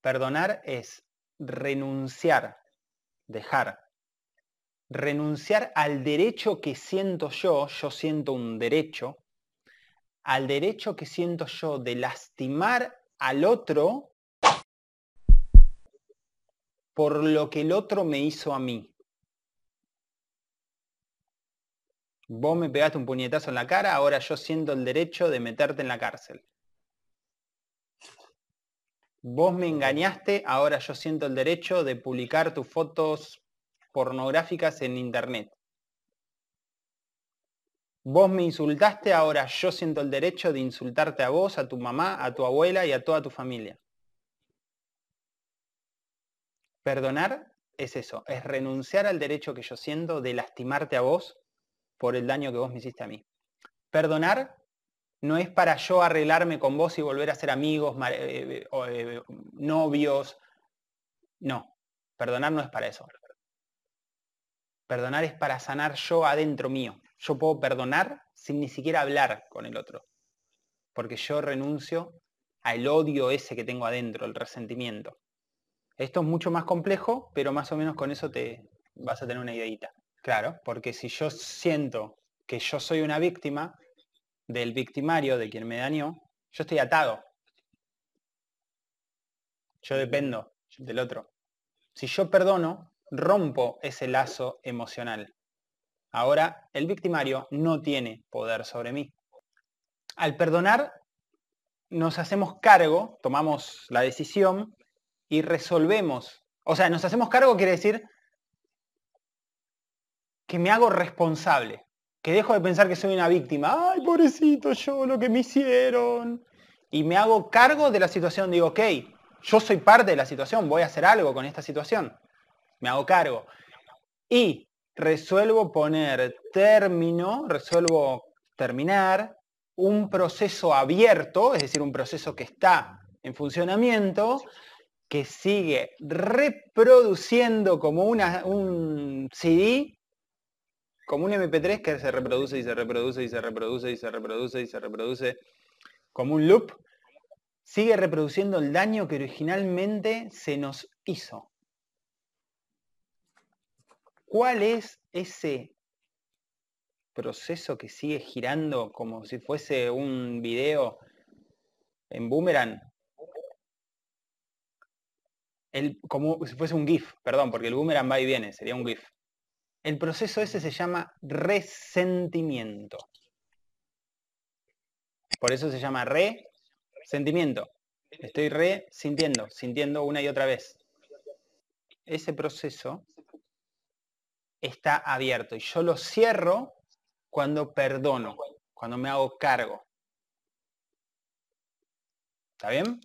Perdonar es renunciar, dejar, renunciar al derecho que siento yo, yo siento un derecho, al derecho que siento yo de lastimar al otro por lo que el otro me hizo a mí. Vos me pegaste un puñetazo en la cara, ahora yo siento el derecho de meterte en la cárcel. Vos me engañaste, ahora yo siento el derecho de publicar tus fotos pornográficas en internet. Vos me insultaste, ahora yo siento el derecho de insultarte a vos, a tu mamá, a tu abuela y a toda tu familia. Perdonar es eso, es renunciar al derecho que yo siento de lastimarte a vos por el daño que vos me hiciste a mí. Perdonar no es para yo arreglarme con vos y volver a ser amigos, eh, eh, eh, novios. No, perdonar no es para eso. Perdonar es para sanar yo adentro mío. Yo puedo perdonar sin ni siquiera hablar con el otro. Porque yo renuncio al odio ese que tengo adentro, el resentimiento. Esto es mucho más complejo, pero más o menos con eso te vas a tener una ideita. Claro, porque si yo siento que yo soy una víctima del victimario, de quien me dañó, yo estoy atado. Yo dependo del otro. Si yo perdono, rompo ese lazo emocional. Ahora, el victimario no tiene poder sobre mí. Al perdonar, nos hacemos cargo, tomamos la decisión y resolvemos. O sea, nos hacemos cargo quiere decir que me hago responsable, que dejo de pensar que soy una víctima, ay, pobrecito yo, lo que me hicieron, y me hago cargo de la situación, digo, ok, yo soy parte de la situación, voy a hacer algo con esta situación, me hago cargo. Y resuelvo poner término, resuelvo terminar un proceso abierto, es decir, un proceso que está en funcionamiento, que sigue reproduciendo como una, un CD como un MP3 que se reproduce y se reproduce y se reproduce y se reproduce y se reproduce como un loop, sigue reproduciendo el daño que originalmente se nos hizo. ¿Cuál es ese proceso que sigue girando como si fuese un video en boomerang? El, como si fuese un GIF, perdón, porque el boomerang va y viene, sería un GIF. El proceso ese se llama resentimiento. Por eso se llama resentimiento. Estoy resintiendo, sintiendo una y otra vez. Ese proceso está abierto y yo lo cierro cuando perdono, cuando me hago cargo. ¿Está bien?